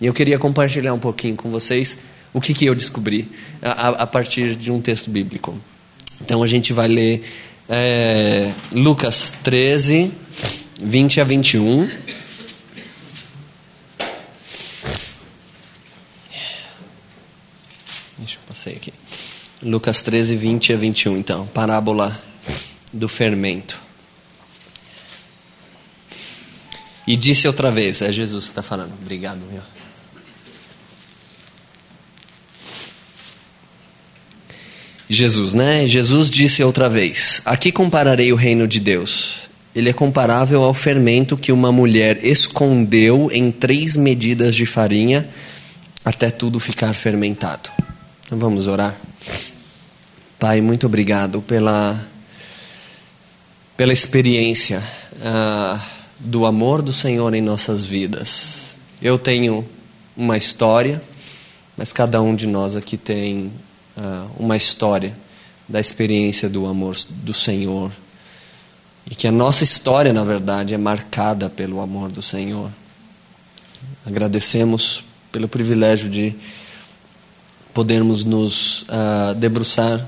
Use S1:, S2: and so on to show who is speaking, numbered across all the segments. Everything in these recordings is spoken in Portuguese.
S1: E eu queria compartilhar um pouquinho com vocês o que, que eu descobri a, a partir de um texto bíblico. Então a gente vai ler é, Lucas 13, 20 a 21. Deixa eu passar aqui. Lucas 13, 20 a 21, então. Parábola do fermento. E disse outra vez, é Jesus que está falando. Obrigado, meu. Jesus, né? Jesus disse outra vez: Aqui compararei o reino de Deus. Ele é comparável ao fermento que uma mulher escondeu em três medidas de farinha até tudo ficar fermentado. Então vamos orar. Pai, muito obrigado pela, pela experiência uh, do amor do Senhor em nossas vidas. Eu tenho uma história, mas cada um de nós aqui tem uh, uma história da experiência do amor do Senhor. E que a nossa história, na verdade, é marcada pelo amor do Senhor. Agradecemos pelo privilégio de podermos nos uh, debruçar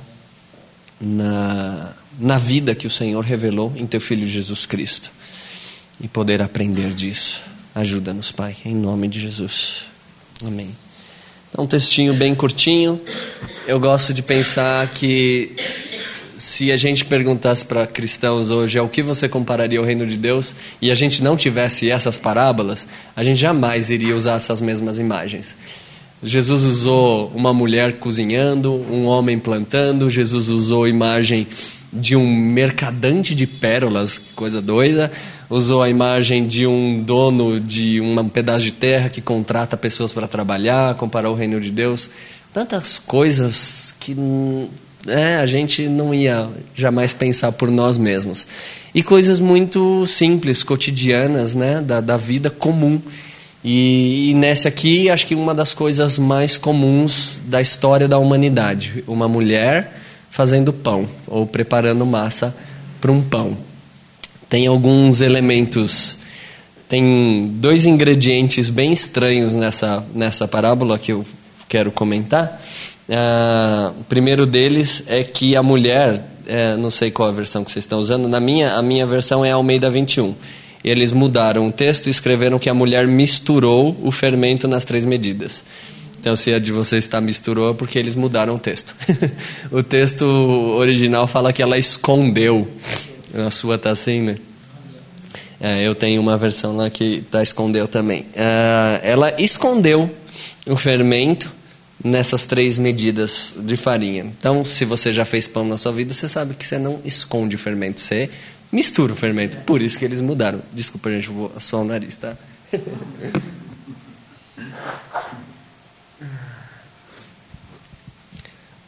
S1: na, na vida que o Senhor revelou em Teu Filho Jesus Cristo e poder aprender disso. Ajuda-nos, Pai, em nome de Jesus. Amém. É um textinho bem curtinho. Eu gosto de pensar que se a gente perguntasse para cristãos hoje ao que você compararia o reino de Deus e a gente não tivesse essas parábolas, a gente jamais iria usar essas mesmas imagens. Jesus usou uma mulher cozinhando, um homem plantando, Jesus usou imagem de um mercadante de pérolas, coisa doida, usou a imagem de um dono de um pedaço de terra que contrata pessoas para trabalhar, comparou o reino de Deus. Tantas coisas que é, a gente não ia jamais pensar por nós mesmos. E coisas muito simples, cotidianas, né, da, da vida comum. E, e nessa aqui, acho que uma das coisas mais comuns da história da humanidade: uma mulher fazendo pão ou preparando massa para um pão tem alguns elementos, tem dois ingredientes bem estranhos nessa, nessa parábola que eu quero comentar. Uh, o primeiro deles é que a mulher, é, não sei qual a versão que vocês estão usando, na minha, a minha versão é Almeida 21. Eles mudaram o texto e escreveram que a mulher misturou o fermento nas três medidas. Então, se a de vocês está misturou, é porque eles mudaram o texto. o texto original fala que ela escondeu a sua está assim, né? É, eu tenho uma versão lá que tá escondeu também. É, ela escondeu o fermento nessas três medidas de farinha. Então, se você já fez pão na sua vida, você sabe que você não esconde o fermento, você mistura o fermento. Por isso que eles mudaram. Desculpa, gente, eu vou assoar o nariz, tá?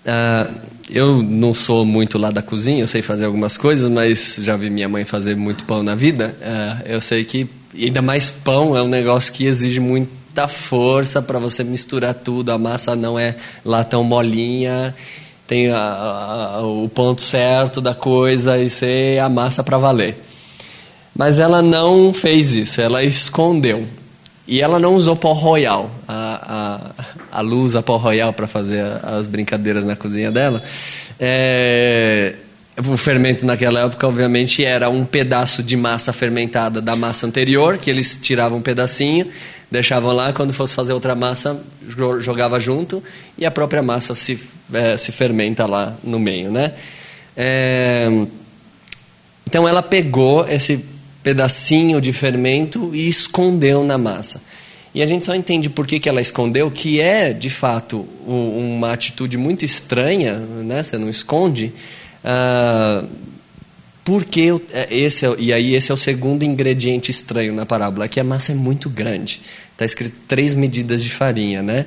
S1: Uh, eu não sou muito lá da cozinha, eu sei fazer algumas coisas, mas já vi minha mãe fazer muito pão na vida. Uh, eu sei que, ainda mais pão, é um negócio que exige muita força para você misturar tudo. A massa não é lá tão molinha, tem a, a, o ponto certo da coisa e você amassa para valer. Mas ela não fez isso, ela escondeu. E ela não usou pó royal. A, a, a luz, a pó royal para fazer as brincadeiras na cozinha dela. É, o fermento naquela época, obviamente, era um pedaço de massa fermentada da massa anterior, que eles tiravam um pedacinho, deixavam lá, quando fosse fazer outra massa, jogava junto, e a própria massa se, é, se fermenta lá no meio. Né? É, então ela pegou esse pedacinho de fermento e escondeu na massa. E a gente só entende por que, que ela escondeu, que é, de fato, uma atitude muito estranha, né? você não esconde, uh, porque é, esse é, e aí esse é o segundo ingrediente estranho na parábola, que a massa é muito grande. Está escrito três medidas de farinha, né?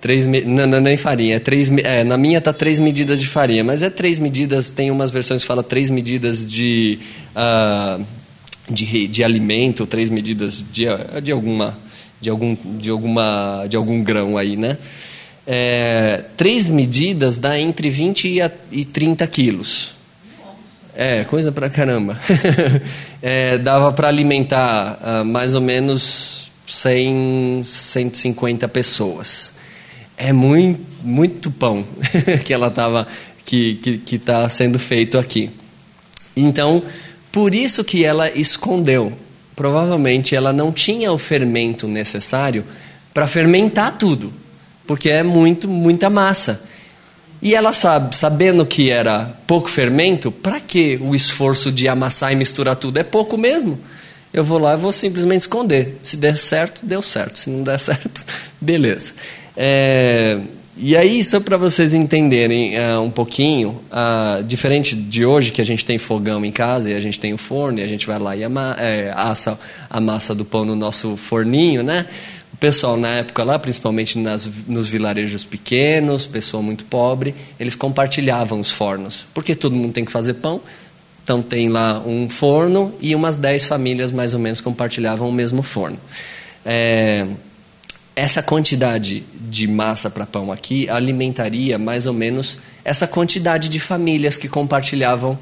S1: Três, não, não, nem farinha, é três, é, na minha está três medidas de farinha, mas é três medidas, tem umas versões que fala três medidas de... Uh, de, de alimento, três medidas de, de, alguma, de, algum, de, alguma, de algum grão aí, né? É, três medidas dá entre 20 e, a, e 30 quilos. É, coisa pra caramba. é, dava para alimentar uh, mais ou menos 100, 150 pessoas. É muito, muito pão que ela estava que está que, que tá sendo feito aqui. Então, por isso que ela escondeu. Provavelmente ela não tinha o fermento necessário para fermentar tudo, porque é muito muita massa. E ela sabe, sabendo que era pouco fermento, para que o esforço de amassar e misturar tudo? É pouco mesmo. Eu vou lá e vou simplesmente esconder. Se der certo, deu certo. Se não der certo, beleza. É, e aí, só para vocês entenderem uh, um pouquinho, uh, diferente de hoje, que a gente tem fogão em casa e a gente tem o forno, e a gente vai lá e ama, é, assa a massa do pão no nosso forninho, né? O pessoal na época lá, principalmente nas, nos vilarejos pequenos, pessoa muito pobre, eles compartilhavam os fornos, porque todo mundo tem que fazer pão, então tem lá um forno e umas 10 famílias mais ou menos compartilhavam o mesmo forno. É, essa quantidade de massa para pão aqui alimentaria mais ou menos essa quantidade de famílias que compartilhavam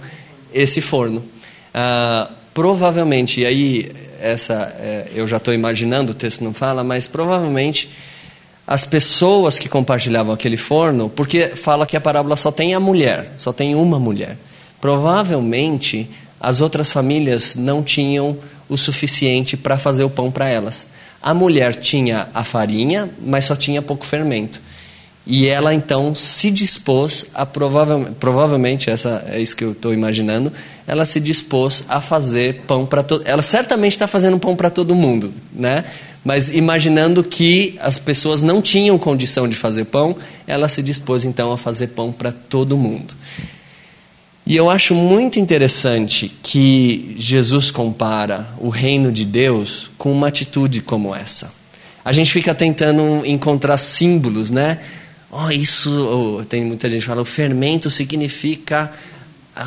S1: esse forno. Ah, provavelmente, e aí essa é, eu já estou imaginando, o texto não fala, mas provavelmente as pessoas que compartilhavam aquele forno, porque fala que a parábola só tem a mulher, só tem uma mulher. Provavelmente as outras famílias não tinham o suficiente para fazer o pão para elas. A mulher tinha a farinha, mas só tinha pouco fermento. E ela então se dispôs a provavelmente, provavelmente essa é isso que eu estou imaginando, ela se dispôs a fazer pão para todo. Ela certamente está fazendo pão para todo mundo, né? Mas imaginando que as pessoas não tinham condição de fazer pão, ela se dispôs então a fazer pão para todo mundo. E eu acho muito interessante que Jesus compara o reino de Deus com uma atitude como essa. A gente fica tentando encontrar símbolos, né? Oh, isso, oh, tem muita gente que fala, o fermento significa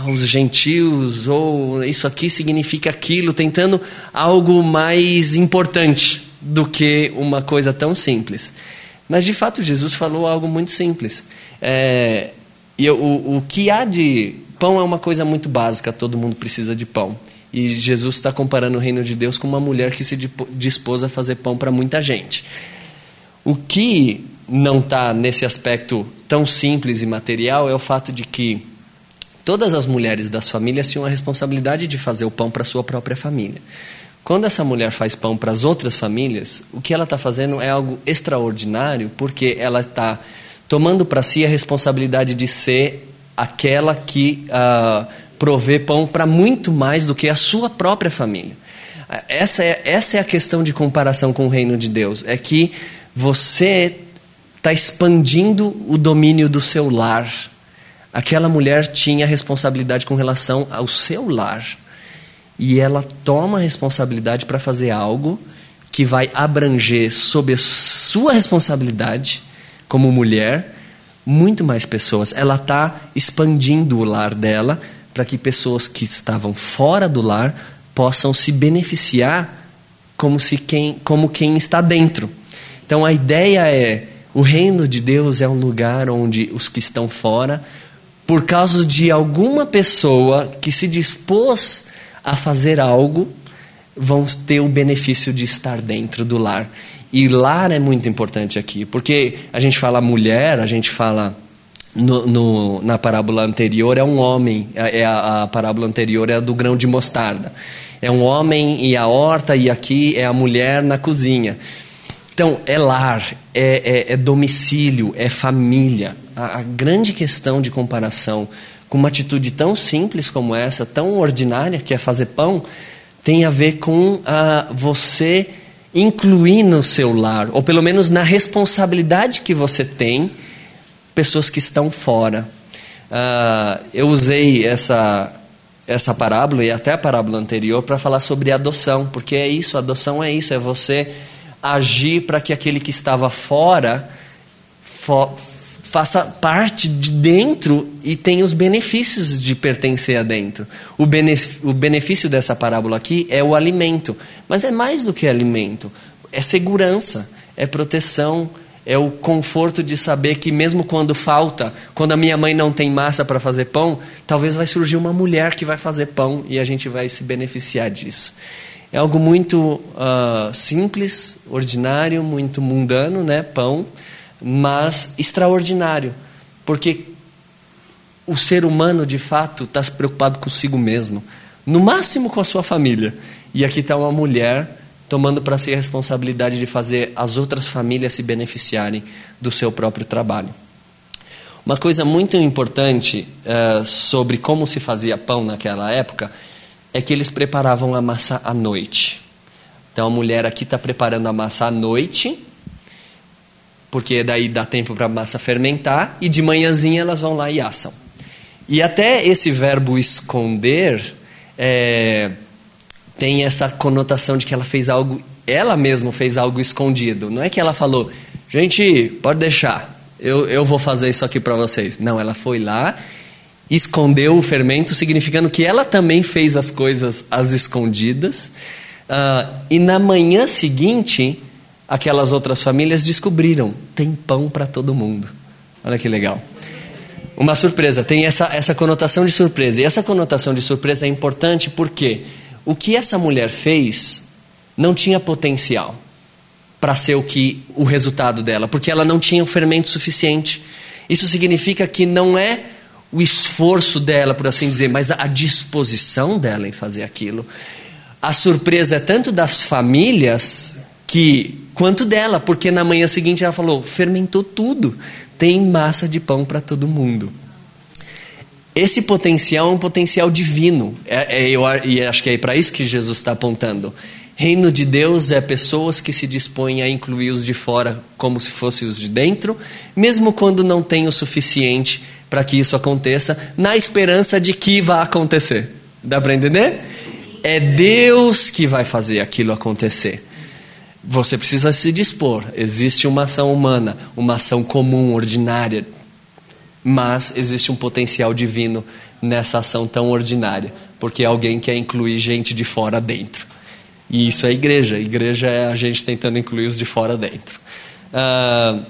S1: os gentios, ou isso aqui significa aquilo, tentando algo mais importante do que uma coisa tão simples. Mas de fato Jesus falou algo muito simples. É, e o, o que há de Pão é uma coisa muito básica, todo mundo precisa de pão. E Jesus está comparando o reino de Deus com uma mulher que se dispôs a fazer pão para muita gente. O que não está nesse aspecto tão simples e material é o fato de que todas as mulheres das famílias tinham a responsabilidade de fazer o pão para sua própria família. Quando essa mulher faz pão para as outras famílias, o que ela está fazendo é algo extraordinário, porque ela está tomando para si a responsabilidade de ser aquela que uh, provê pão para muito mais do que a sua própria família. Essa é, essa é a questão de comparação com o reino de Deus. É que você está expandindo o domínio do seu lar. Aquela mulher tinha responsabilidade com relação ao seu lar. E ela toma a responsabilidade para fazer algo que vai abranger sob a sua responsabilidade como mulher muito mais pessoas. Ela está expandindo o lar dela para que pessoas que estavam fora do lar possam se beneficiar como, se quem, como quem está dentro. Então a ideia é: o reino de Deus é um lugar onde os que estão fora, por causa de alguma pessoa que se dispôs a fazer algo, vão ter o benefício de estar dentro do lar. E lar é muito importante aqui, porque a gente fala mulher, a gente fala no, no, na parábola anterior é um homem, é, é a, a, parábola anterior é a do grão de mostarda. É um homem e a horta, e aqui é a mulher na cozinha. Então, é lar, é, é, é domicílio, é família. A, a, grande questão de comparação com uma atitude tão simples como essa, tão ordinária, que é fazer pão, tem a ver com a, você incluir no seu lar, ou pelo menos na responsabilidade que você tem, pessoas que estão fora. Uh, eu usei essa, essa parábola e até a parábola anterior para falar sobre adoção, porque é isso, adoção é isso, é você agir para que aquele que estava fora for, faça parte de dentro e tenha os benefícios de pertencer a dentro. O, o benefício dessa parábola aqui é o alimento, mas é mais do que alimento, é segurança, é proteção, é o conforto de saber que mesmo quando falta, quando a minha mãe não tem massa para fazer pão, talvez vai surgir uma mulher que vai fazer pão e a gente vai se beneficiar disso. É algo muito uh, simples, ordinário, muito mundano, né? Pão, mas extraordinário, porque o ser humano de fato está preocupado consigo mesmo, no máximo com a sua família. E aqui está uma mulher tomando para si a responsabilidade de fazer as outras famílias se beneficiarem do seu próprio trabalho. Uma coisa muito importante uh, sobre como se fazia pão naquela época é que eles preparavam a massa à noite. Então a mulher aqui está preparando a massa à noite, porque daí dá tempo para a massa fermentar, e de manhãzinha elas vão lá e assam. E até esse verbo esconder é, tem essa conotação de que ela fez algo, ela mesma fez algo escondido. Não é que ela falou, gente, pode deixar, eu, eu vou fazer isso aqui para vocês. Não, ela foi lá, escondeu o fermento, significando que ela também fez as coisas às escondidas. Uh, e na manhã seguinte, aquelas outras famílias descobriram: tem pão para todo mundo. Olha que legal. Uma surpresa, tem essa, essa conotação de surpresa. E essa conotação de surpresa é importante porque o que essa mulher fez não tinha potencial para ser o que o resultado dela, porque ela não tinha o fermento suficiente. Isso significa que não é o esforço dela, por assim dizer, mas a disposição dela em fazer aquilo. A surpresa é tanto das famílias que quanto dela, porque na manhã seguinte ela falou: fermentou tudo, tem massa de pão para todo mundo. Esse potencial é um potencial divino, é, é, eu, e acho que é para isso que Jesus está apontando. Reino de Deus é pessoas que se dispõem a incluir os de fora como se fossem os de dentro, mesmo quando não tem o suficiente para que isso aconteça, na esperança de que vá acontecer. Dá para entender? É Deus que vai fazer aquilo acontecer. Você precisa se dispor. Existe uma ação humana, uma ação comum, ordinária, mas existe um potencial divino nessa ação tão ordinária, porque alguém quer incluir gente de fora dentro. E isso é igreja. A igreja é a gente tentando incluir os de fora dentro. Uh,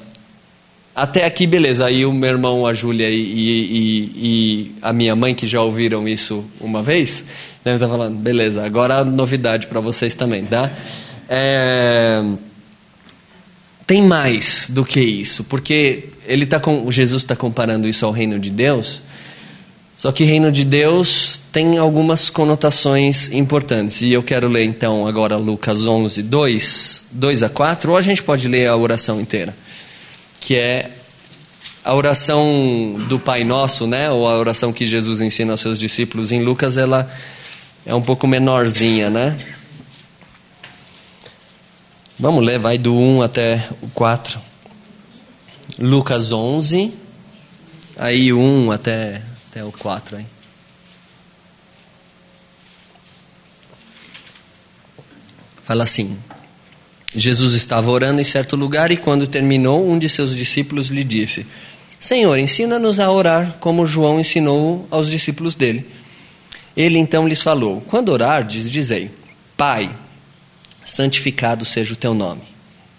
S1: até aqui, beleza. Aí o meu irmão, a Júlia e, e, e, a minha mãe, que já ouviram isso uma vez, devem estar falando, beleza, agora novidade para vocês também, tá? É... Tem mais do que isso, porque ele tá com, Jesus está comparando isso ao reino de Deus, só que reino de Deus tem algumas conotações importantes. E eu quero ler então agora Lucas 11, 2, 2 a 4, ou a gente pode ler a oração inteira, que é a oração do Pai Nosso, né? ou a oração que Jesus ensina aos seus discípulos. Em Lucas ela é um pouco menorzinha, né? Vamos ler, vai do 1 até o 4. Lucas 11, aí 1 até até o 4 aí. Fala assim: Jesus estava orando em certo lugar e, quando terminou, um de seus discípulos lhe disse: Senhor, ensina-nos a orar como João ensinou aos discípulos dele. Ele então lhes falou: Quando orardes, dizei: Pai, santificado seja o teu nome,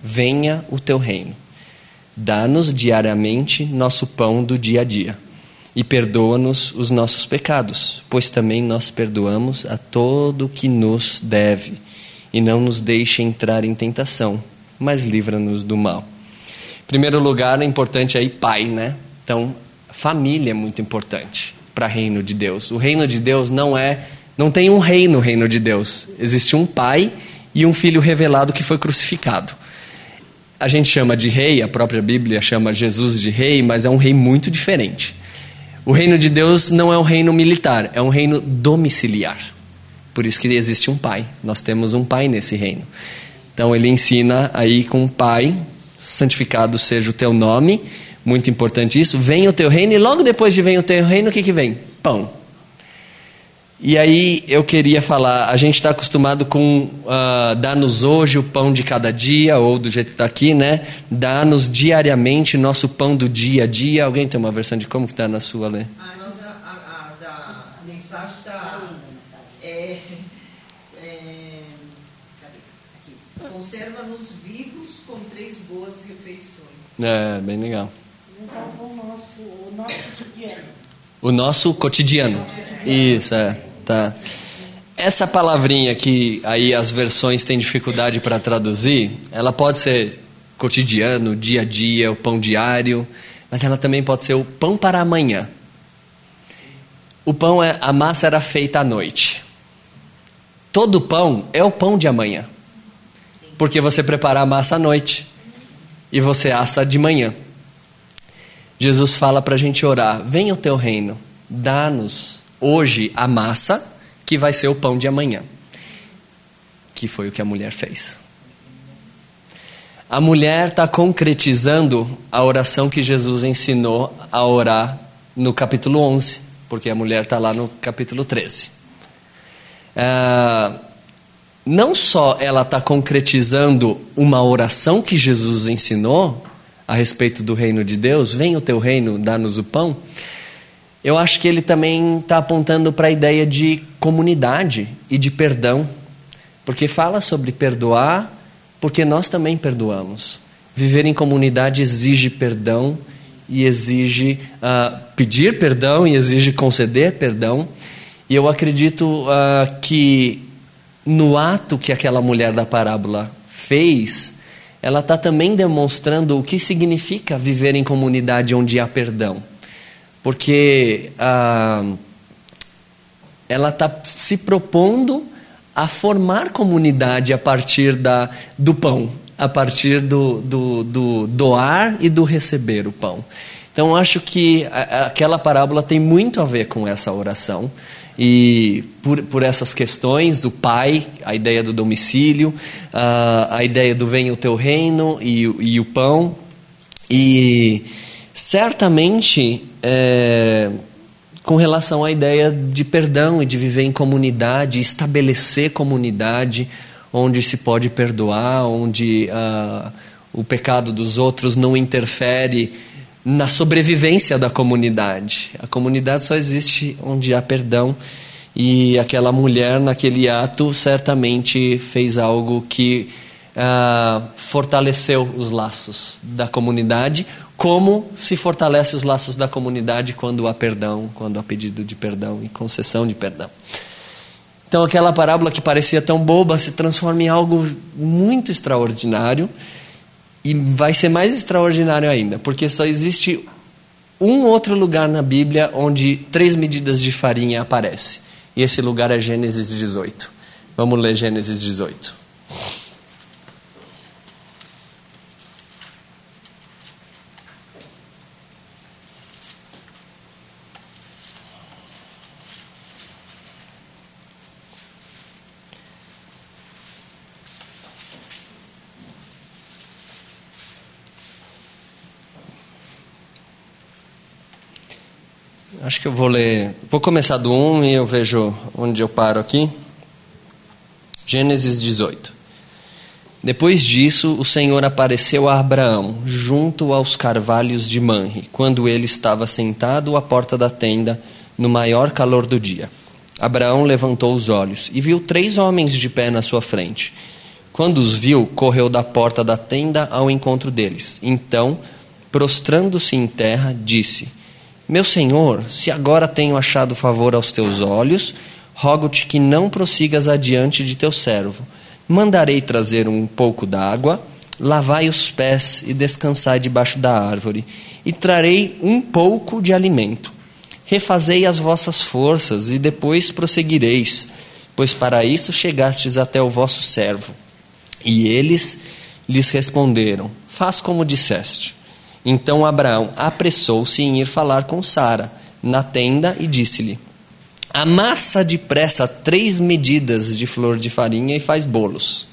S1: venha o teu reino. Dá-nos diariamente nosso pão do dia a dia e perdoa-nos os nossos pecados, pois também nós perdoamos a todo que nos deve, e não nos deixe entrar em tentação, mas livra-nos do mal. Em primeiro lugar, é importante aí pai, né? Então, família é muito importante para o reino de Deus. O reino de Deus não é, não tem um rei no reino de Deus. Existe um pai e um filho revelado que foi crucificado. A gente chama de rei, a própria Bíblia chama Jesus de rei, mas é um rei muito diferente. O reino de Deus não é um reino militar, é um reino domiciliar. Por isso que existe um pai. Nós temos um pai nesse reino. Então ele ensina aí com o pai, santificado seja o teu nome, muito importante isso. Venha o teu reino e logo depois de venha o teu reino, o que que vem? Pão. E aí eu queria falar, a gente está acostumado com uh, dar-nos hoje o pão de cada dia, ou do jeito que está aqui, né? Dar-nos diariamente nosso pão do dia a dia. Alguém tem uma versão de como que está na sua, Lê?
S2: A, nossa, a, a, da mensagem está... É, é, Conserva-nos vivos com três boas refeições.
S1: É, bem legal.
S3: Então, o nosso, o nosso cotidiano.
S1: O nosso cotidiano. Isso, é. Tá. essa palavrinha que aí as versões têm dificuldade para traduzir, ela pode ser cotidiano, dia a dia, o pão diário, mas ela também pode ser o pão para amanhã. O pão é a massa era feita à noite. Todo pão é o pão de amanhã. Porque você prepara a massa à noite e você assa de manhã. Jesus fala para a gente orar: venha o teu reino, dá-nos hoje a massa que vai ser o pão de amanhã. Que foi o que a mulher fez. A mulher está concretizando a oração que Jesus ensinou a orar no capítulo 11, porque a mulher está lá no capítulo 13. É, não só ela está concretizando uma oração que Jesus ensinou a respeito do reino de Deus, vem o teu reino, dá-nos o pão. Eu acho que ele também está apontando para a ideia de comunidade e de perdão, porque fala sobre perdoar porque nós também perdoamos. Viver em comunidade exige perdão e exige uh, pedir perdão e exige conceder perdão. E eu acredito uh, que no ato que aquela mulher da parábola fez, ela está também demonstrando o que significa viver em comunidade onde há perdão. Porque uh, ela está se propondo a formar comunidade a partir da, do pão, a partir do, do, do doar e do receber o pão. Então, acho que aquela parábola tem muito a ver com essa oração. E por, por essas questões do pai, a ideia do domicílio, a, a ideia do venha o teu reino e, e o pão. E certamente é, com relação à ideia de perdão e de viver em comunidade, estabelecer comunidade onde se pode perdoar, onde uh, o pecado dos outros não interfere na sobrevivência da comunidade. A comunidade só existe onde há perdão. E aquela mulher, naquele ato, certamente fez algo que uh, fortaleceu os laços da comunidade, como se fortalece os laços da comunidade quando há perdão, quando há pedido de perdão e concessão de perdão. Então, aquela parábola que parecia tão boba se transforma em algo muito extraordinário e vai ser mais extraordinário ainda, porque só existe um outro lugar na Bíblia onde três medidas de farinha aparecem. E esse lugar é Gênesis 18. Vamos ler Gênesis 18. Acho que eu vou ler. Vou começar do 1 e eu vejo onde eu paro aqui. Gênesis 18. Depois disso, o Senhor apareceu a Abraão, junto aos carvalhos de Manre, quando ele estava sentado à porta da tenda, no maior calor do dia. Abraão levantou os olhos e viu três homens de pé na sua frente. Quando os viu, correu da porta da tenda ao encontro deles. Então, prostrando-se em terra, disse: meu senhor, se agora tenho achado favor aos teus olhos, rogo-te que não prossigas adiante de teu servo. Mandarei trazer um pouco d'água, lavai os pés e descansai debaixo da árvore, e trarei um pouco de alimento. Refazei as vossas forças e depois prosseguireis, pois para isso chegastes até o vosso servo. E eles lhes responderam: Faz como disseste. Então Abraão apressou-se em ir falar com Sara na tenda e disse-lhe: Amassa depressa três medidas de flor de farinha e faz bolos.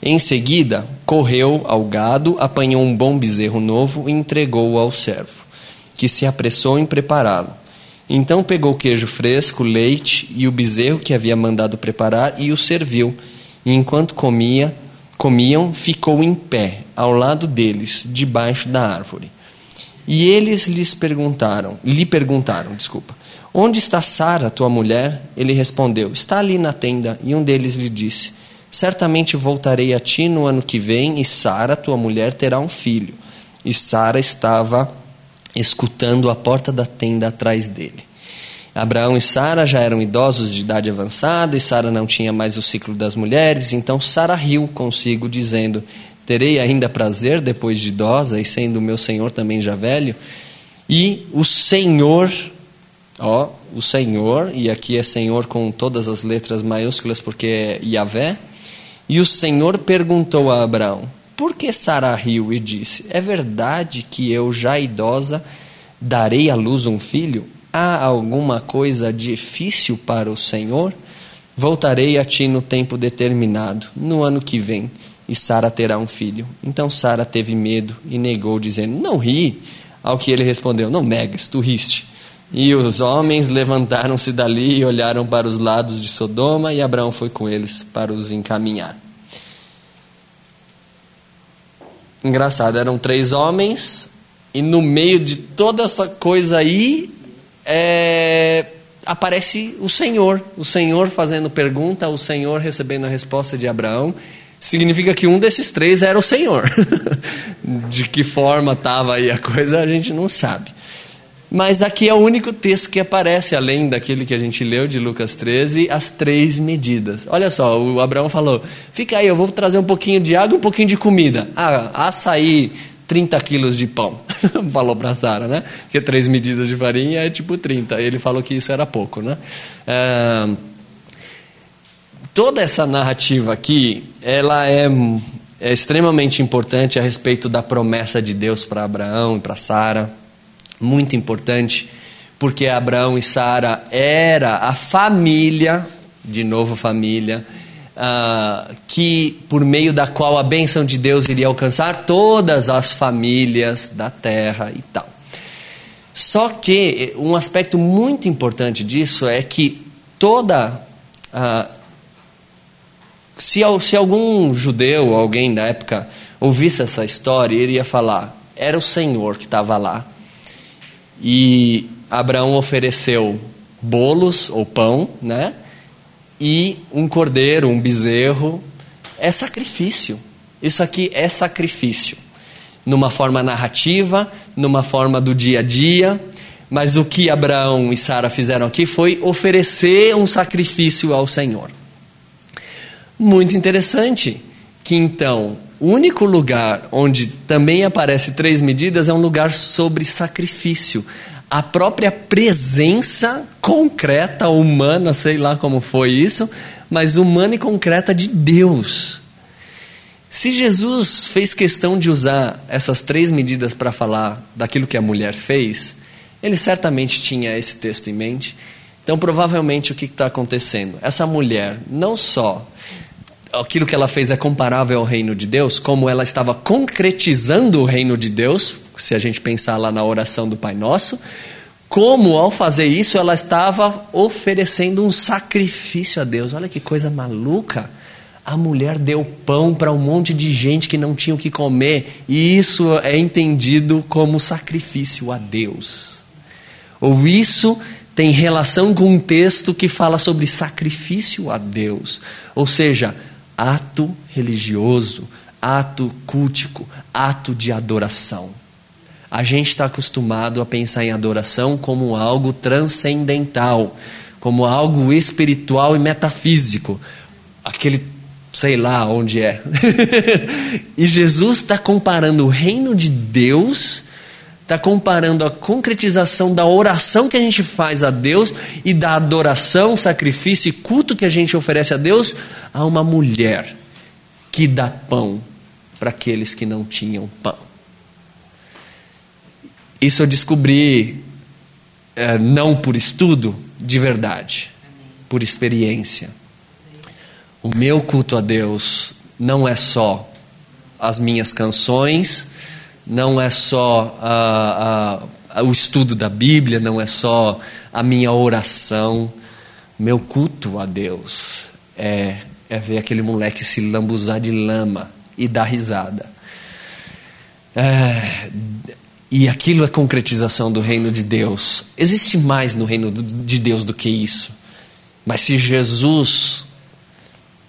S1: Em seguida, correu ao gado, apanhou um bom bezerro novo e entregou-o ao servo, que se apressou em prepará-lo. Então pegou queijo fresco, leite e o bezerro que havia mandado preparar e o serviu. E enquanto comia, comiam, ficou em pé, ao lado deles, debaixo da árvore. E eles lhes perguntaram, lhe perguntaram, desculpa, onde está Sara, tua mulher? Ele respondeu, está ali na tenda. E um deles lhe disse, certamente voltarei a ti no ano que vem, e Sara, tua mulher, terá um filho. E Sara estava escutando a porta da tenda atrás dele. Abraão e Sara já eram idosos de idade avançada e Sara não tinha mais o ciclo das mulheres, então Sara riu consigo, dizendo: Terei ainda prazer depois de idosa e sendo meu senhor também já velho? E o Senhor, ó, o Senhor, e aqui é Senhor com todas as letras maiúsculas porque é Yahvé, e o Senhor perguntou a Abraão: Por que Sara riu e disse: É verdade que eu já idosa darei à luz um filho? Há alguma coisa difícil para o Senhor? Voltarei a ti no tempo determinado, no ano que vem, e Sara terá um filho. Então Sara teve medo e negou, dizendo: Não ri. Ao que ele respondeu: Não negas, tu riste. E os homens levantaram-se dali e olharam para os lados de Sodoma, e Abraão foi com eles para os encaminhar. Engraçado, eram três homens, e no meio de toda essa coisa aí, é, aparece o Senhor, o Senhor fazendo pergunta, o Senhor recebendo a resposta de Abraão. Significa que um desses três era o Senhor. de que forma estava aí a coisa, a gente não sabe. Mas aqui é o único texto que aparece, além daquele que a gente leu de Lucas 13, as três medidas. Olha só, o Abraão falou: fica aí, eu vou trazer um pouquinho de água e um pouquinho de comida. Ah, açaí, 30 quilos de pão. falou para Sara, né? Porque três medidas de farinha é tipo 30. Ele falou que isso era pouco, né? É... Toda essa narrativa aqui, ela é, é extremamente importante a respeito da promessa de Deus para Abraão e para Sara. Muito importante, porque Abraão e Sara era a família, de novo família, uh, que por meio da qual a bênção de Deus iria alcançar todas as famílias da terra e tal. Só que um aspecto muito importante disso é que toda. Uh, se, se algum judeu, alguém da época, ouvisse essa história, iria falar: era o Senhor que estava lá. E Abraão ofereceu bolos ou pão, né? E um cordeiro, um bezerro, é sacrifício. Isso aqui é sacrifício. Numa forma narrativa, numa forma do dia a dia. Mas o que Abraão e Sara fizeram aqui foi oferecer um sacrifício ao Senhor. Muito interessante que então o único lugar onde também aparece três medidas é um lugar sobre sacrifício a própria presença concreta, humana, sei lá como foi isso, mas humana e concreta de Deus. Se Jesus fez questão de usar essas três medidas para falar daquilo que a mulher fez, ele certamente tinha esse texto em mente. Então, provavelmente, o que está acontecendo? Essa mulher, não só aquilo que ela fez é comparável ao reino de Deus, como ela estava concretizando o reino de Deus, se a gente pensar lá na oração do Pai Nosso, como ao fazer isso ela estava oferecendo um sacrifício a Deus. Olha que coisa maluca. A mulher deu pão para um monte de gente que não tinha o que comer, e isso é entendido como sacrifício a Deus. Ou isso tem relação com um texto que fala sobre sacrifício a Deus, ou seja, ato religioso, ato cultico, ato de adoração. A gente está acostumado a pensar em adoração como algo transcendental, como algo espiritual e metafísico. Aquele, sei lá onde é. e Jesus está comparando o reino de Deus, está comparando a concretização da oração que a gente faz a Deus e da adoração, sacrifício e culto que a gente oferece a Deus a uma mulher que dá pão para aqueles que não tinham pão. Isso eu descobri é, não por estudo, de verdade, por experiência. O meu culto a Deus não é só as minhas canções, não é só a, a, o estudo da Bíblia, não é só a minha oração. Meu culto a Deus é, é ver aquele moleque se lambuzar de lama e dar risada. É, e aquilo é concretização do reino de Deus. Existe mais no reino de Deus do que isso. Mas se Jesus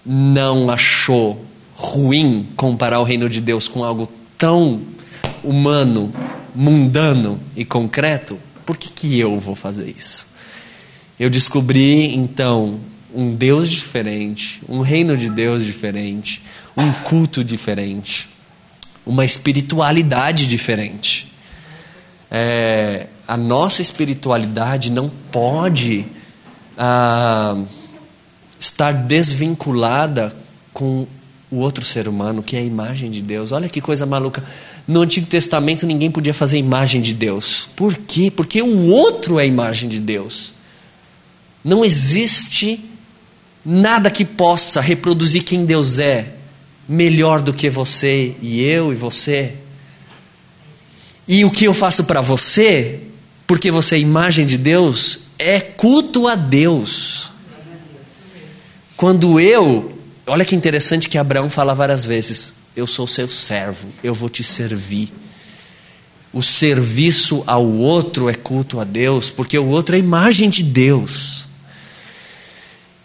S1: não achou ruim comparar o reino de Deus com algo tão humano, mundano e concreto, por que, que eu vou fazer isso? Eu descobri então um Deus diferente, um reino de Deus diferente, um culto diferente, uma espiritualidade diferente. É, a nossa espiritualidade não pode ah, estar desvinculada com o outro ser humano, que é a imagem de Deus. Olha que coisa maluca. No Antigo Testamento ninguém podia fazer imagem de Deus. Por quê? Porque o outro é a imagem de Deus. Não existe nada que possa reproduzir quem Deus é melhor do que você e eu e você. E o que eu faço para você, porque você é imagem de Deus, é culto a Deus. Quando eu, olha que interessante que Abraão fala várias vezes: Eu sou seu servo, eu vou te servir. O serviço ao outro é culto a Deus, porque o outro é imagem de Deus.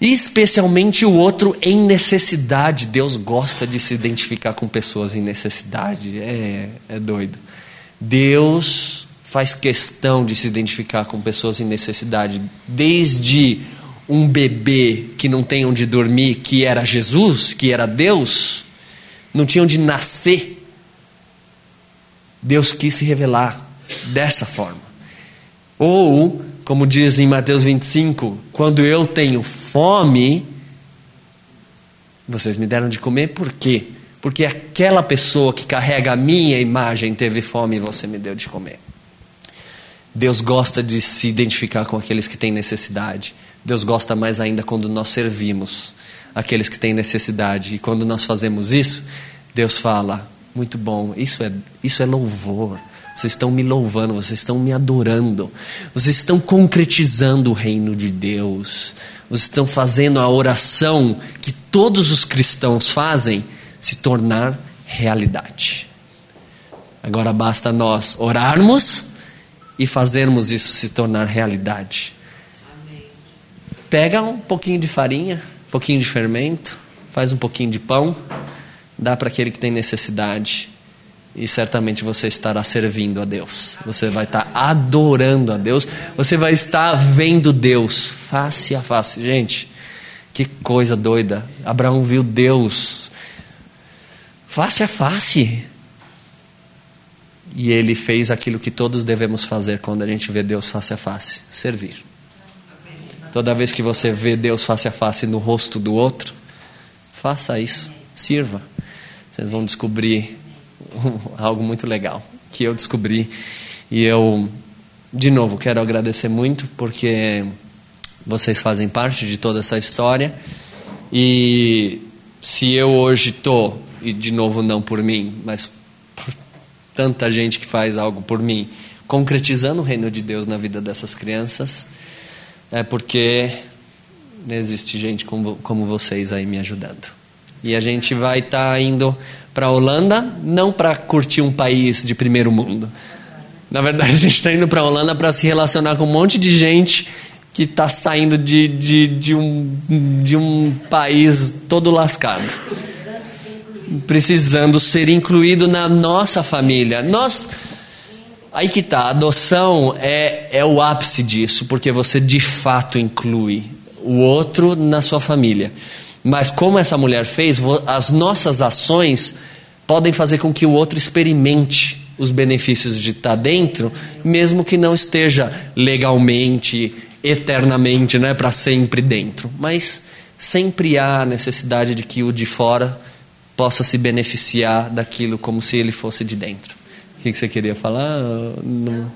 S1: E especialmente o outro em necessidade. Deus gosta de se identificar com pessoas em necessidade. É, é doido. Deus faz questão de se identificar com pessoas em necessidade, desde um bebê que não tem onde dormir, que era Jesus, que era Deus, não tinha onde nascer. Deus quis se revelar dessa forma. Ou, como diz em Mateus 25, quando eu tenho fome, vocês me deram de comer, por quê? Porque aquela pessoa que carrega a minha imagem teve fome e você me deu de comer. Deus gosta de se identificar com aqueles que têm necessidade. Deus gosta mais ainda quando nós servimos aqueles que têm necessidade. E quando nós fazemos isso, Deus fala: muito bom, isso é, isso é louvor. Vocês estão me louvando, vocês estão me adorando, vocês estão concretizando o reino de Deus, vocês estão fazendo a oração que todos os cristãos fazem se tornar realidade. Agora basta nós orarmos e fazermos isso se tornar realidade. Pega um pouquinho de farinha, um pouquinho de fermento, faz um pouquinho de pão, dá para aquele que tem necessidade e certamente você estará servindo a Deus. Você vai estar adorando a Deus. Você vai estar vendo Deus face a face. Gente, que coisa doida. Abraão viu Deus face a face. E ele fez aquilo que todos devemos fazer quando a gente vê Deus face a face: servir. Toda vez que você vê Deus face a face no rosto do outro, faça isso, sirva. Vocês vão descobrir algo muito legal que eu descobri. E eu, de novo, quero agradecer muito porque vocês fazem parte de toda essa história. E se eu hoje estou, e de novo não por mim, mas por tanta gente que faz algo por mim, concretizando o reino de Deus na vida dessas crianças, é porque existe gente como, como vocês aí me ajudando. E a gente vai estar tá indo para a Holanda, não para curtir um país de primeiro mundo. Na verdade, a gente está indo para a Holanda para se relacionar com um monte de gente que está saindo de, de, de, um, de um país todo lascado. Precisando ser incluído na nossa família. Nós. Aí que tá, a adoção é, é o ápice disso, porque você de fato inclui o outro na sua família. Mas como essa mulher fez, as nossas ações podem fazer com que o outro experimente os benefícios de estar dentro, mesmo que não esteja legalmente, eternamente, né, para sempre dentro. Mas sempre há necessidade de que o de fora possa se beneficiar daquilo como se ele fosse de dentro. O que você queria falar? Não.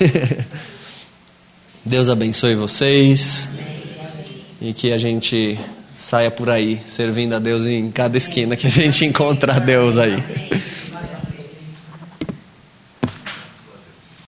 S1: Deus abençoe vocês e que a gente saia por aí servindo a Deus em cada esquina que a gente encontra a Deus aí.